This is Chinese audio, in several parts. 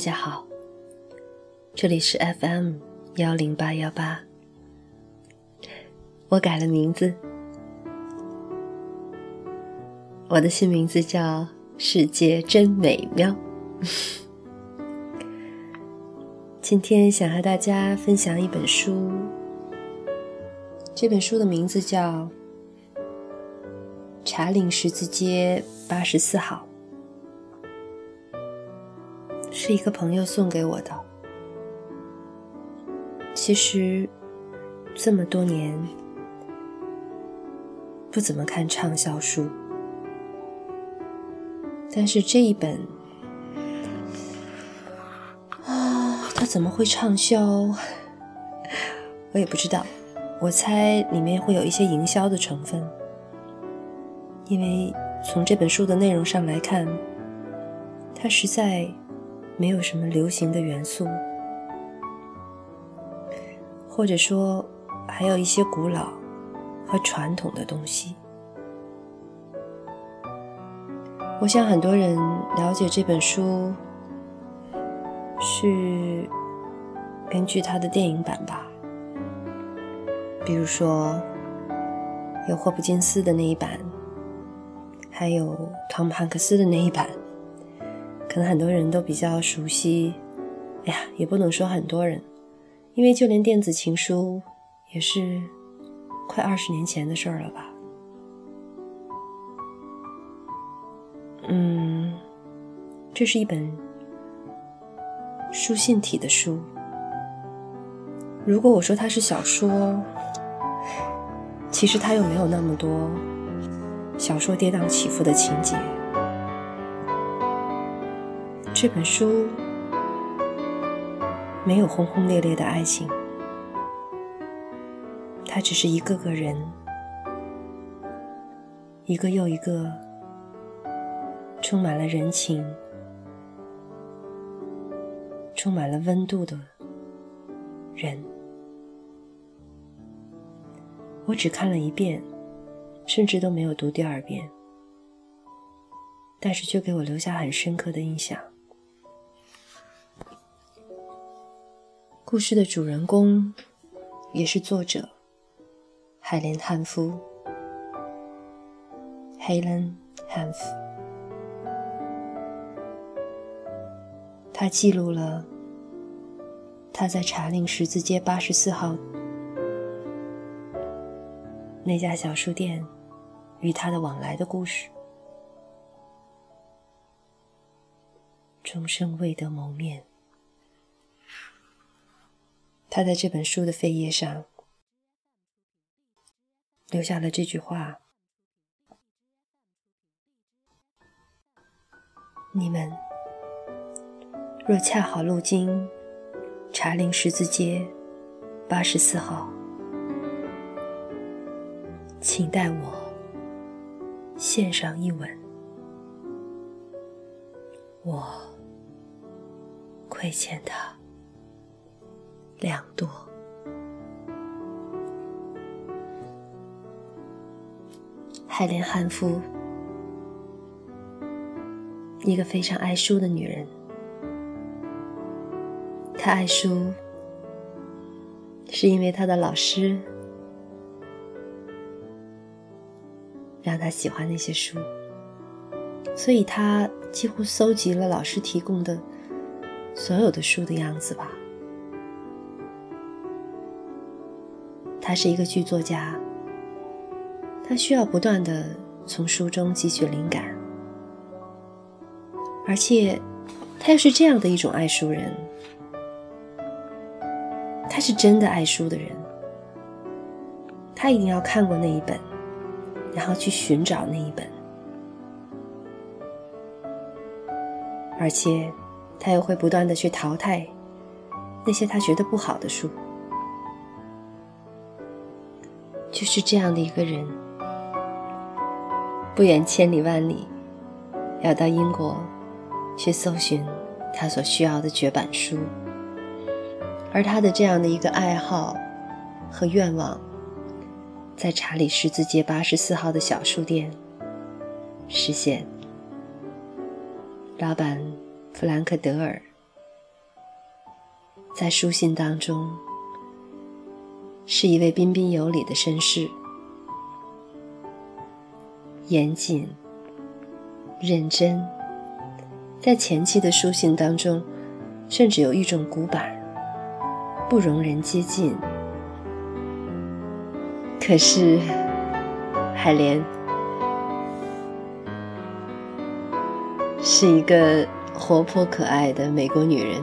大家好，这里是 FM 幺零八幺八，我改了名字，我的新名字叫世界真美妙。今天想和大家分享一本书，这本书的名字叫《茶陵十字街八十四号》。是一个朋友送给我的。其实，这么多年不怎么看畅销书，但是这一本啊，它怎么会畅销？我也不知道。我猜里面会有一些营销的成分，因为从这本书的内容上来看，它实在。没有什么流行的元素，或者说还有一些古老和传统的东西。我想很多人了解这本书是根据它的电影版吧，比如说有霍普金斯的那一版，还有汤姆汉克斯的那一版。可能很多人都比较熟悉，哎呀，也不能说很多人，因为就连电子情书也是快二十年前的事儿了吧。嗯，这是一本书信体的书。如果我说它是小说，其实它又没有那么多小说跌宕起伏的情节。这本书没有轰轰烈烈的爱情，它只是一个个人，一个又一个充满了人情、充满了温度的人。我只看了一遍，甚至都没有读第二遍，但是却给我留下很深刻的印象。故事的主人公，也是作者海莲·汉夫 （Helen Hanf）。他记录了他在茶陵十字街八十四号那家小书店与他的往来的故事。终生未得谋面。他在这本书的扉页上留下了这句话：“你们若恰好路经茶陵十字街八十四号，请代我献上一吻。我亏欠他。”两朵。海莲·汉夫，一个非常爱书的女人。她爱书，是因为她的老师让她喜欢那些书，所以她几乎搜集了老师提供的所有的书的样子吧。他是一个剧作家，他需要不断的从书中汲取灵感，而且他又是这样的一种爱书人，他是真的爱书的人，他一定要看过那一本，然后去寻找那一本，而且他又会不断的去淘汰那些他觉得不好的书。就是这样的一个人，不远千里万里，要到英国去搜寻他所需要的绝版书，而他的这样的一个爱好和愿望，在查理十字街八十四号的小书店实现。老板弗兰克·德尔在书信当中是一位彬彬有礼的绅士，严谨、认真，在前期的书信当中，甚至有一种古板，不容人接近。可是，海莲是一个活泼可爱的美国女人，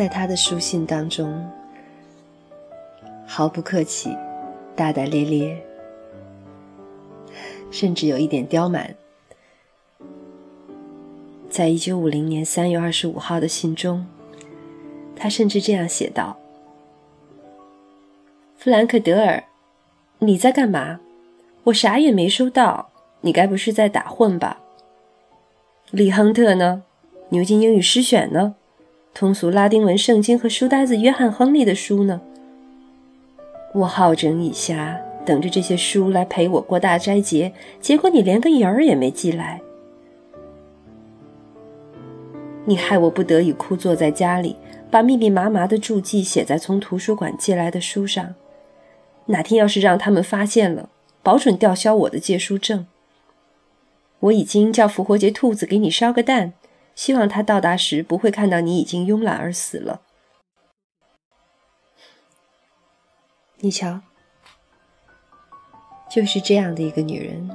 在他的书信当中，毫不客气，大大咧咧，甚至有一点刁蛮。在一九五零年三月二十五号的信中，他甚至这样写道。弗兰克·德尔，你在干嘛？我啥也没收到，你该不是在打混吧？李亨特呢？牛津英语诗选呢？通俗拉丁文圣经和书呆子约翰·亨利的书呢？我好整以暇，等着这些书来陪我过大斋节，结果你连个影儿也没寄来。你害我不得已枯坐在家里，把密密麻麻的注记写在从图书馆借来的书上。哪天要是让他们发现了，保准吊销我的借书证。我已经叫复活节兔子给你烧个蛋，希望他到达时不会看到你已经慵懒而死了。你瞧，就是这样的一个女人，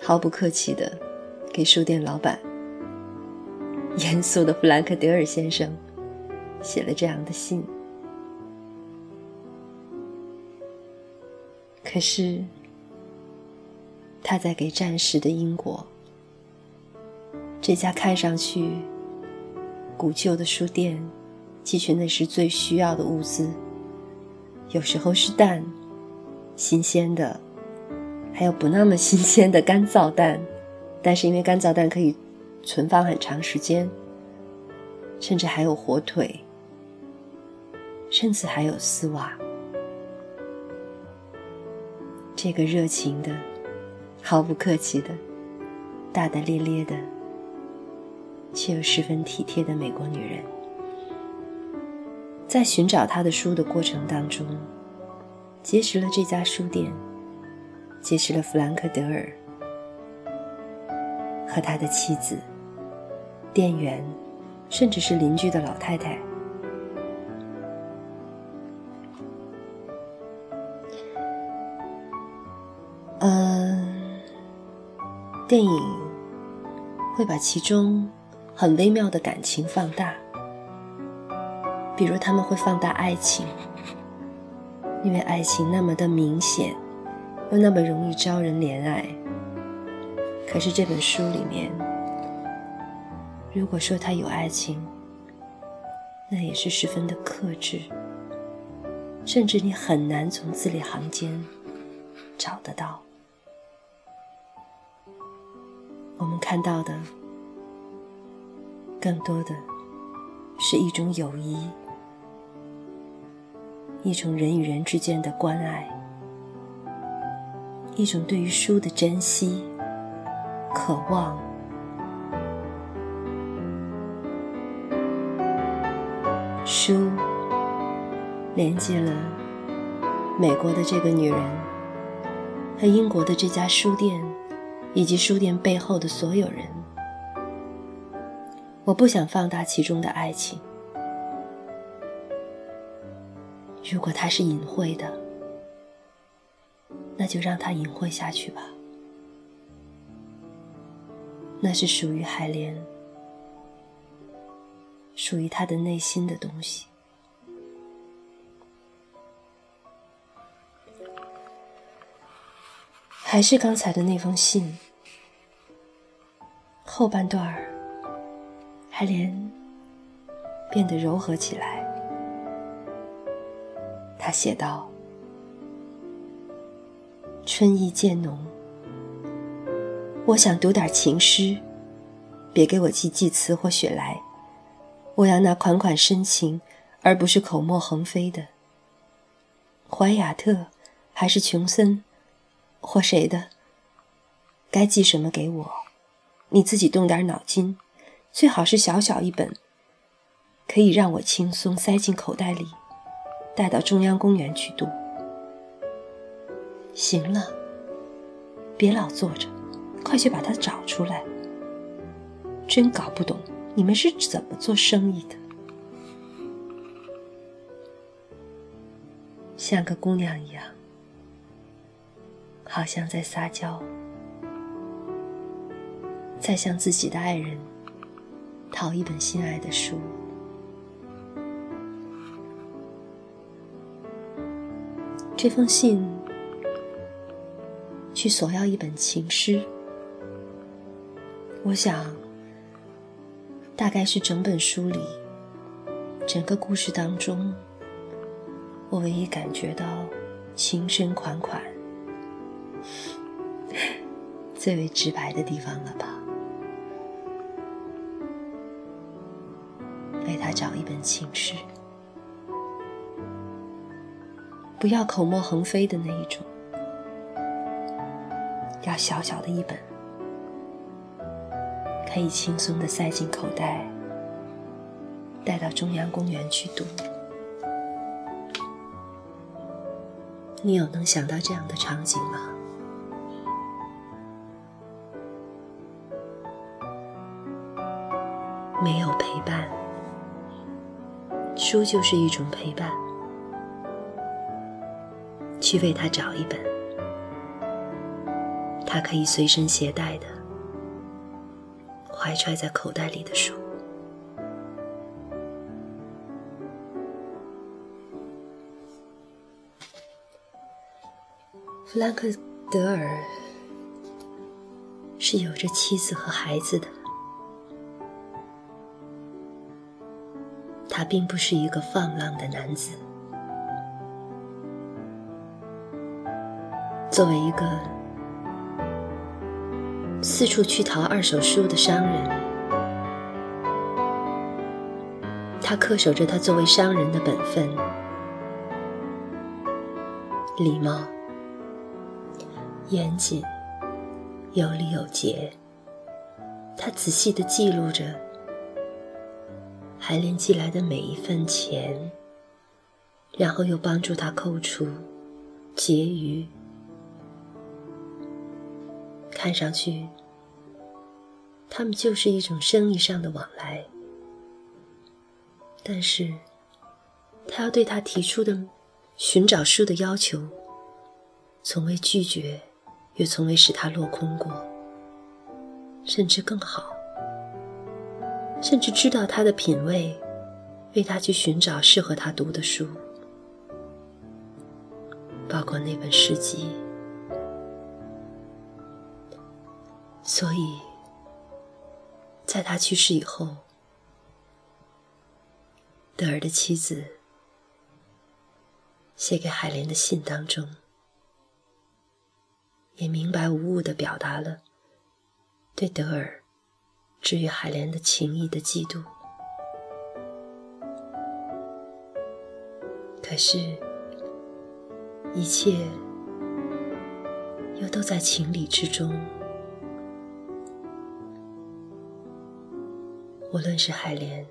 毫不客气的给书店老板、严肃的弗兰克·德尔先生写了这样的信。可是，他在给战时的英国这家看上去古旧的书店寄去那时最需要的物资，有时候是蛋，新鲜的，还有不那么新鲜的干燥蛋，但是因为干燥蛋可以存放很长时间，甚至还有火腿，甚至还有丝袜。这个热情的、毫不客气的、大大咧咧的，却又十分体贴的美国女人，在寻找她的书的过程当中，结识了这家书店，结识了弗兰克·德尔和他的妻子、店员，甚至是邻居的老太太。嗯，电影会把其中很微妙的感情放大，比如他们会放大爱情，因为爱情那么的明显，又那么容易招人怜爱。可是这本书里面，如果说他有爱情，那也是十分的克制，甚至你很难从字里行间找得到。我们看到的，更多的是一种友谊，一种人与人之间的关爱，一种对于书的珍惜、渴望。书连接了美国的这个女人和英国的这家书店。以及书店背后的所有人，我不想放大其中的爱情。如果它是隐晦的，那就让它隐晦下去吧。那是属于海莲，属于他的内心的东西。还是刚才的那封信，后半段儿，海莲变得柔和起来。他写道：“春意渐浓，我想读点情诗，别给我寄寄词或雪莱，我要那款款深情，而不是口沫横飞的。怀亚特还是琼森？”或谁的，该寄什么给我，你自己动点脑筋，最好是小小一本，可以让我轻松塞进口袋里，带到中央公园去读。行了，别老坐着，快去把它找出来。真搞不懂你们是怎么做生意的，像个姑娘一样，好像在撒娇，在向自己的爱人好一本心爱的书。这封信去索要一本情诗，我想。大概是整本书里，整个故事当中，我唯一感觉到情深款款、最为直白的地方了吧？他找一本情诗，不要口沫横飞的那一种，要小小的一本。可以轻松的塞进口袋，带到中央公园去读。你有能想到这样的场景吗？没有陪伴，书就是一种陪伴。去为他找一本，他可以随身携带的。怀揣在口袋里的书。弗兰克·德尔是有着妻子和孩子的，他并不是一个放浪的男子。作为一个。四处去淘二手书的商人，他恪守着他作为商人的本分：礼貌、严谨、有礼有节。他仔细的记录着海莲寄来的每一份钱，然后又帮助他扣除结余。看上去，他们就是一种生意上的往来。但是，他要对他提出的寻找书的要求，从未拒绝，也从未使他落空过。甚至更好，甚至知道他的品味，为他去寻找适合他读的书，包括那本诗集。所以，在他去世以后，德尔的妻子写给海莲的信当中，也明白无误的表达了对德尔至于海莲的情谊的嫉妒。可是，一切又都在情理之中。无论是海莲，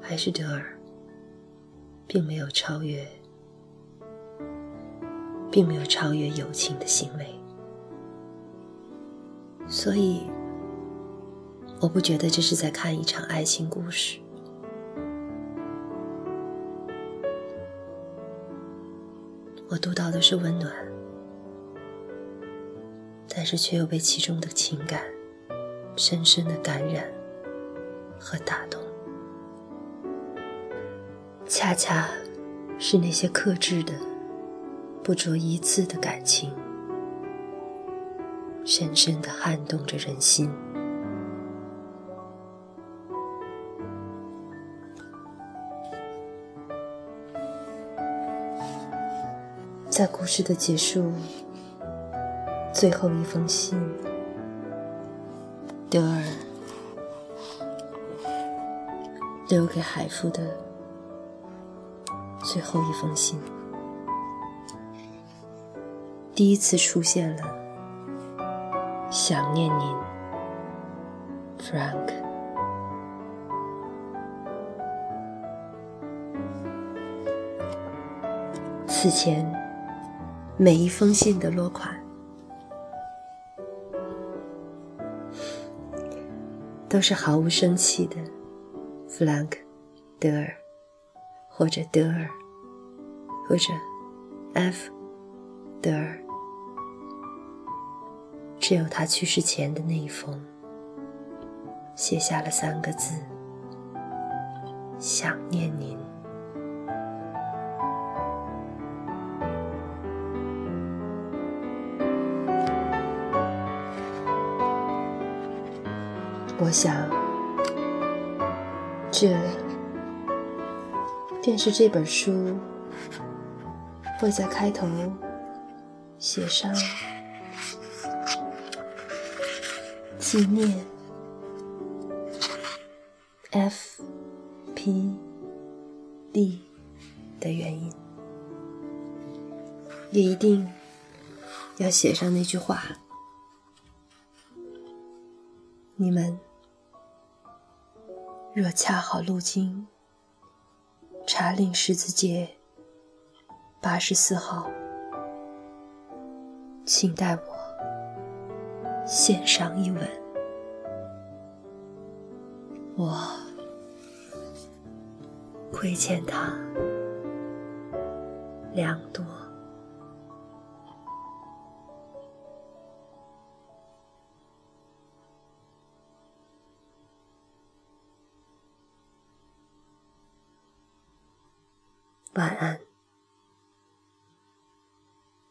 还是德尔，并没有超越，并没有超越友情的行为，所以我不觉得这是在看一场爱情故事。我读到的是温暖，但是却又被其中的情感深深的感染。和打动，恰恰是那些克制的、不着一字的感情，深深的撼动着人心。在故事的结束，最后一封信，德尔。留给海夫的最后一封信，第一次出现了想念您，Frank。此前每一封信的落款都是毫无生气的弗兰克·德尔，或者德尔，或者 F 德尔。只有他去世前的那一封，写下了三个字：“想念您。”我想，这便是这本书会在开头写上。纪念 F P D 的原因，也一定要写上那句话：你们若恰好路经查令十字街八十四号，请代我。献上一吻，我亏欠他良多。晚安。